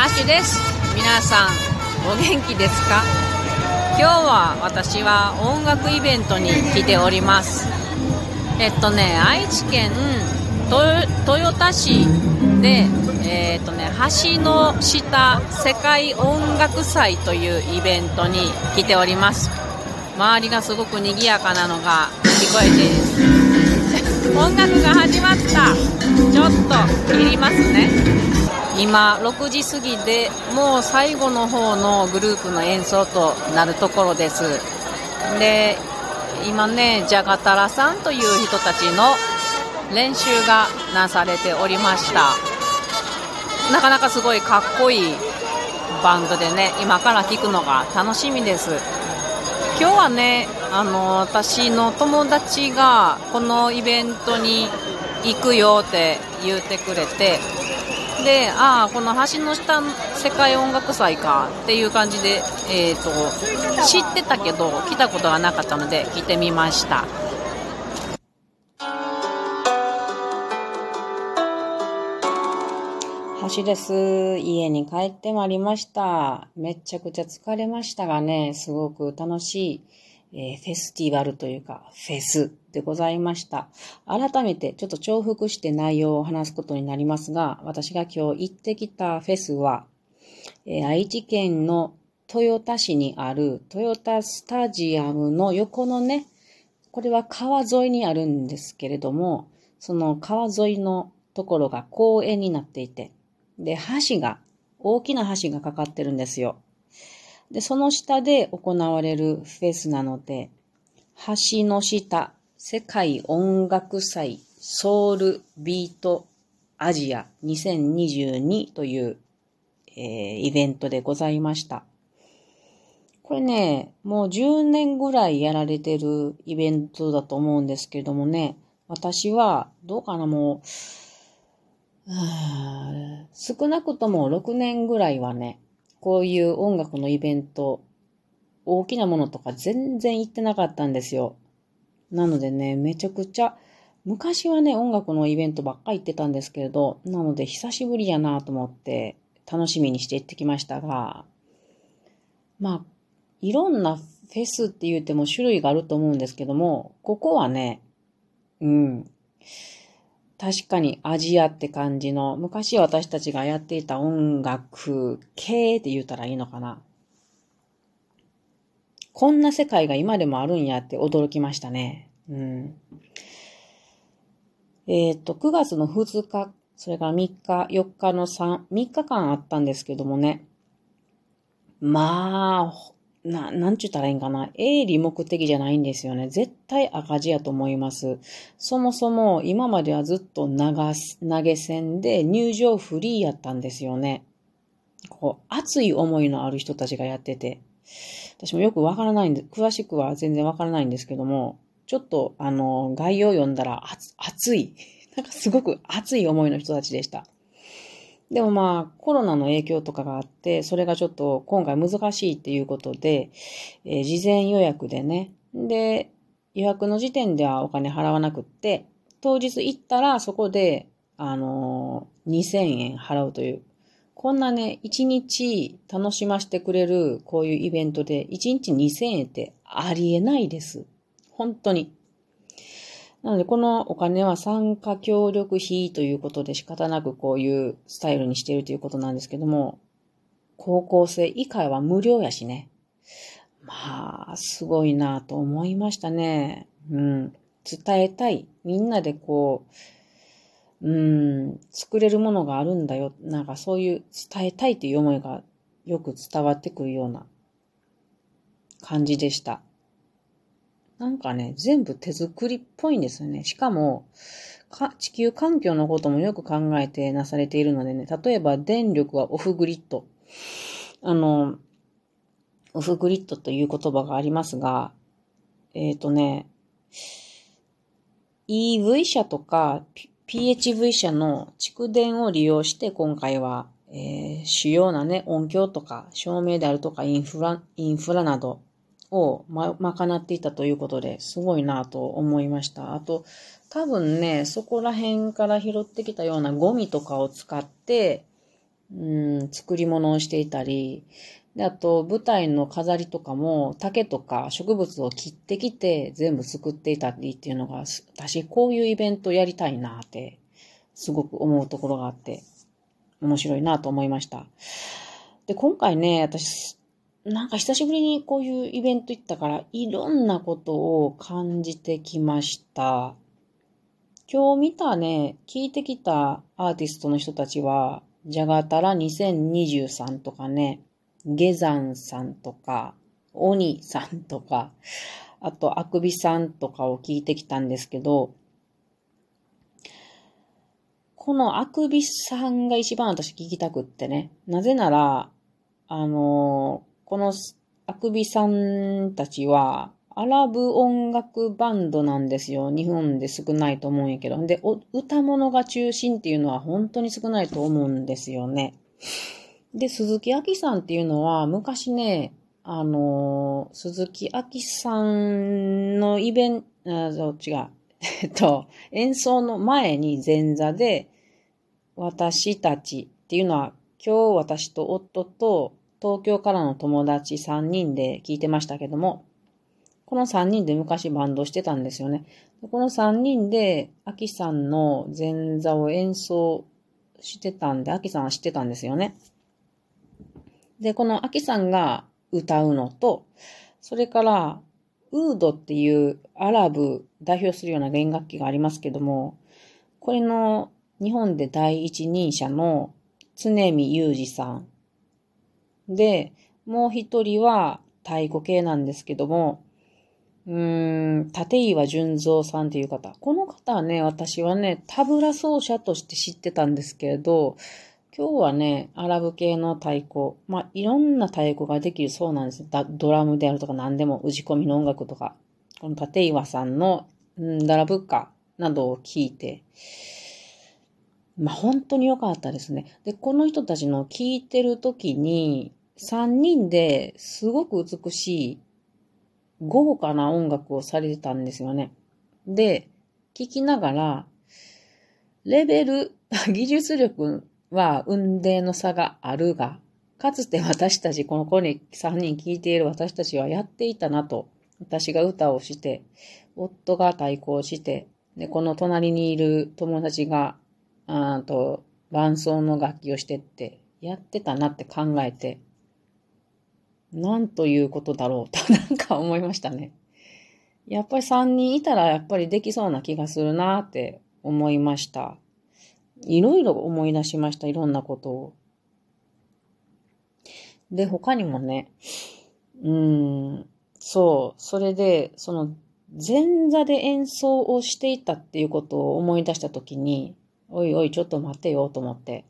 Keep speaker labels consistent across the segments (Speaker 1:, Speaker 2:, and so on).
Speaker 1: ハシです。皆さんお元気ですか？今日は私は音楽イベントに来ております。えっとね愛知県豊田市でえっとね橋の下世界音楽祭というイベントに来ております。周りがすごく賑やかなのが聞こえて音楽が始まった。ちょっと切りますね。今6時過ぎでもう最後の方のグループの演奏となるところです。で今ねジャガタラさんという人たちの練習がなされておりました。なかなかすごいかっこいいバンドでね今から聴くのが楽しみです。今日はねあの私の友達がこのイベントに行くよって言うてくれてでああこの橋の下世界音楽祭かっていう感じで、えーと、知ってたけど来たことがなかったので来てみました。橋です。家に帰ってまいりました。めちゃくちゃ疲れましたがねすごく楽しいえー、フェスティバルというか、フェスでございました。改めてちょっと重複して内容を話すことになりますが、私が今日行ってきたフェスは、えー、愛知県の豊田市にある豊田スタジアムの横のね、これは川沿いにあるんですけれども、その川沿いのところが公園になっていて、で、橋が、大きな橋がかかってるんですよ。で、その下で行われるフェスなので、橋の下世界音楽祭ソウルビートアジア2022という、えー、イベントでございました。これね、もう10年ぐらいやられてるイベントだと思うんですけれどもね、私はどうかな、もう、少なくとも6年ぐらいはね、こういう音楽のイベント、大きなものとか全然行ってなかったんですよ。なのでね、めちゃくちゃ、昔はね、音楽のイベントばっかり行ってたんですけれど、なので久しぶりやなと思って楽しみにして行ってきましたが、まあ、いろんなフェスって言っても種類があると思うんですけども、ここはね、うん、確かにアジアって感じの、昔私たちがやっていた音楽系って言ったらいいのかな。こんな世界が今でもあるんやって驚きましたね。うん。えっ、と、9月の2日、それから3日、4日の3、3日間あったんですけどもね。まあ、な、なんちゅったらいいんかな？営利目的じゃないんですよね。絶対赤字やと思います。そもそも今まではずっと流す、投げ銭で入場フリーやったんですよね。こう、熱い思いのある人たちがやってて。私もよくわからないんで、詳しくは全然わからないんですけども、ちょっと、あの、概要を読んだら、熱い。なんかすごく熱い思いの人たちでした。でもまあ、コロナの影響とかがあって、それがちょっと今回難しいっていうことで、えー、事前予約でね。で、予約の時点ではお金払わなくって、当日行ったらそこで、あのー、2000円払うという。こんなね、1日楽しませてくれるこういうイベントで、1日2000円ってありえないです。本当に。なので、このお金は参加協力費ということで仕方なくこういうスタイルにしているということなんですけども、高校生以下は無料やしね。まあ、すごいなと思いましたね。うん。伝えたい。みんなでこう、うん、作れるものがあるんだよ。なんかそういう伝えたいという思いがよく伝わってくるような感じでした。なんかね、全部手作りっぽいんですよね。しかも、か地球環境のこともよく考えてなされているのでね、例えば電力はオフグリッド。あの、オフグリッドという言葉がありますが、えっ、ー、とね、EV 車とか PHV 車の蓄電を利用して今回は、えー、主要なね、音響とか照明であるとかインフラ、インフラなどをま、賄っていたということですごいなと思いました。あと、多分ね、そこら辺から拾ってきたようなゴミとかを使って、うん、作り物をしていたり、で、あと、舞台の飾りとかも、竹とか植物を切ってきて全部作っていたりっていうのが、私、こういうイベントやりたいなって、すごく思うところがあって、面白いなと思いました。で、今回ね、私、なんか久しぶりにこういうイベント行ったから、いろんなことを感じてきました。今日見たね、聞いてきたアーティストの人たちは、ジャガタラ2023とかね、下山さんとか、鬼さんとか、あと、あくびさんとかを聞いてきたんですけど、このあくびさんが一番私聞きたくってね。なぜなら、あの、このあくびさんたちは、アラブ音楽バンドなんですよ。日本で少ないと思うんやけど。で、歌物が中心っていうのは本当に少ないと思うんですよね。で、鈴木亜希さんっていうのは、昔ね、あの、鈴木亜希さんのイベント、違う。えっと、演奏の前に前座で、私たちっていうのは、今日私と夫と東京からの友達3人で聞いてましたけども、この3人で昔バンドしてたんですよね。この3人で、アキさんの前座を演奏してたんで、アキさんは知ってたんですよね。で、このアキさんが歌うのと、それから、ウードっていうアラブ代表するような弦楽器がありますけども、これの日本で第一人者の常見裕二さん。で、もう一人は太鼓系なんですけども、うーん、立岩淳三さんっていう方。この方はね、私はね、タブラ奏者として知ってたんですけれど、今日はね、アラブ系の太鼓。まあ、いろんな太鼓ができるそうなんですドラムであるとか何でも、打ち込みの音楽とか。この立岩さんの、んダラブッカなどを聞いて、まあ、本当に良かったですね。で、この人たちの聞いてる時に、3人ですごく美しい、豪華な音楽をされてたんですよね。で、聞きながら、レベル、技術力は運命の差があるが、かつて私たち、この子に3人聞いている私たちはやっていたなと。私が歌をして、夫が対抗して、で、この隣にいる友達が、あと、伴奏の楽器をしてって、やってたなって考えて、なんということだろうと なんか思いましたね。やっぱり3人いたらやっぱりできそうな気がするなって思いました。いろいろ思い出しました、いろんなことを。で、他にもね、うん、そう、それで、その、前座で演奏をしていたっていうことを思い出したときに、おいおい、ちょっと待てよと思って、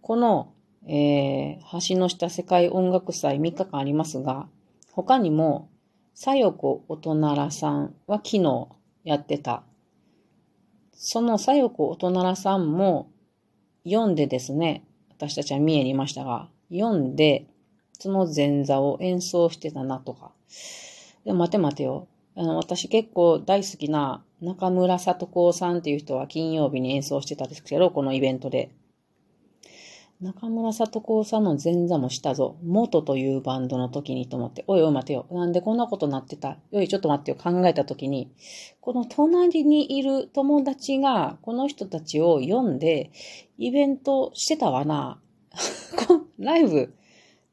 Speaker 1: この、えー、橋の下世界音楽祭3日間ありますが、他にも、さよこおとならさんは昨日やってた。そのさよこおとならさんも読んでですね、私たちは見えにいましたが、読んで、その前座を演奏してたなとか。で、待て待てよ。あの、私結構大好きな中村里子さんっていう人は金曜日に演奏してたんですけど、このイベントで。中村里子さんの前座もしたぞ。元というバンドの時にと思って、おいおい待てよ。なんでこんなことなってた？おい、ちょっと待ってよ。考えた時に、この隣にいる友達が、この人たちを読んで、イベントしてたわな。ライブ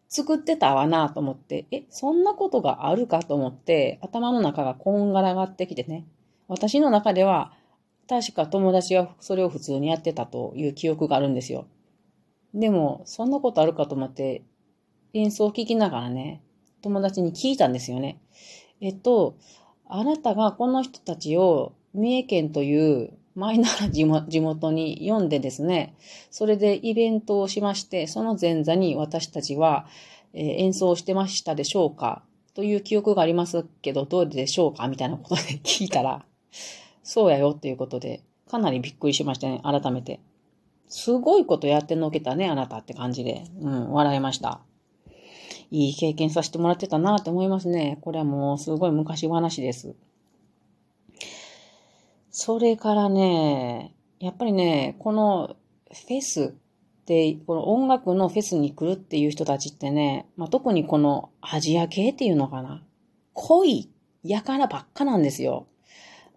Speaker 1: 作ってたわなと思って、え、そんなことがあるかと思って、頭の中がこんがらがってきてね。私の中では、確か友達がそれを普通にやってたという記憶があるんですよ。でも、そんなことあるかと思って、演奏を聴きながらね、友達に聞いたんですよね。えっと、あなたがこの人たちを三重県というマイナーな地元に読んでですね、それでイベントをしまして、その前座に私たちは、演奏してましたでしょうかという記憶がありますけど、どうでしょうかみたいなことで聞いたら、そうやよっていうことで、かなりびっくりしましたね、改めて。すごいことやってのけたね、あなたって感じで。うん、笑いました。いい経験させてもらってたなって思いますね。これはもうすごい昔話です。それからね、やっぱりね、このフェスっで、この音楽のフェスに来るっていう人たちってね、まあ、特にこのアジア系っていうのかな。濃い、やからばっかなんですよ。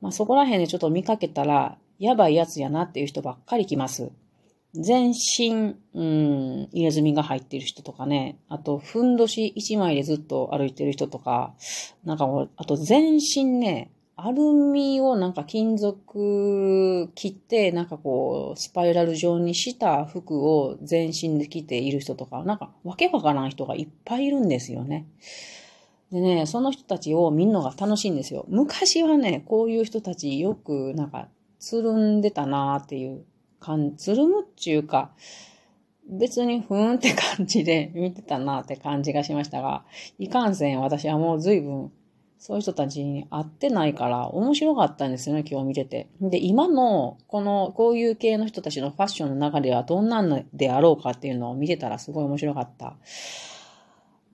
Speaker 1: まあ、そこら辺でちょっと見かけたら、やばいやつやなっていう人ばっかり来ます。全身、うん、入れ墨が入っている人とかね、あと、ふんどし一枚でずっと歩いてる人とか、なんかもうあと全身ね、アルミをなんか金属切って、なんかこう、スパイラル状にした服を全身で着ている人とか、なんかわけわからん人がいっぱいいるんですよね。でね、その人たちを見るのが楽しいんですよ。昔はね、こういう人たちよくなんかつるんでたなーっていう感、つるむっていうか、別にふーんって感じで見てたなって感じがしましたが、いかんせん私はもう随分そういう人たちに会ってないから面白かったんですよね、今日見てて。で、今の、この、こういう系の人たちのファッションの流れはどんなんであろうかっていうのを見てたらすごい面白かった。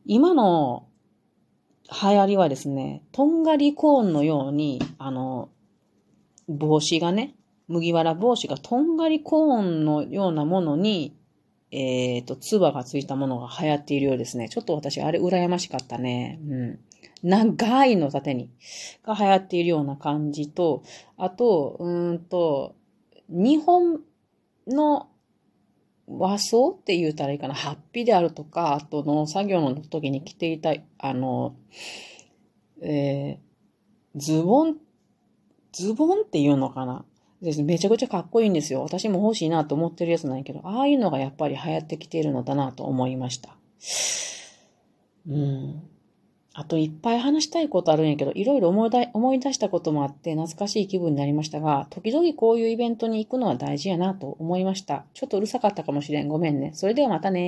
Speaker 1: 今の流行りはですね、とんがりコーンのように、あの、帽子がね、麦わら帽子がとんがりコーンのようなものに、えっ、ー、と、ツバがついたものが流行っているようですね。ちょっと私、あれ羨ましかったね。うん。長いの縦に、が流行っているような感じと、あと、うんと、日本の和装って言うたらいいかな、ハッピーであるとか、あと農作業の時に着ていた、あの、えー、ズボン、ズボンっていうのかなですめちゃくちゃかっこいいんですよ。私も欲しいなと思ってるやつなんやけど、ああいうのがやっぱり流行ってきているのだなと思いました。うん。あといっぱい話したいことあるんやけど、いろいろ思い出思い出したこともあって懐かしい気分になりましたが、時々こういうイベントに行くのは大事やなと思いました。ちょっとうるさかったかもしれん。ごめんね。それではまたね。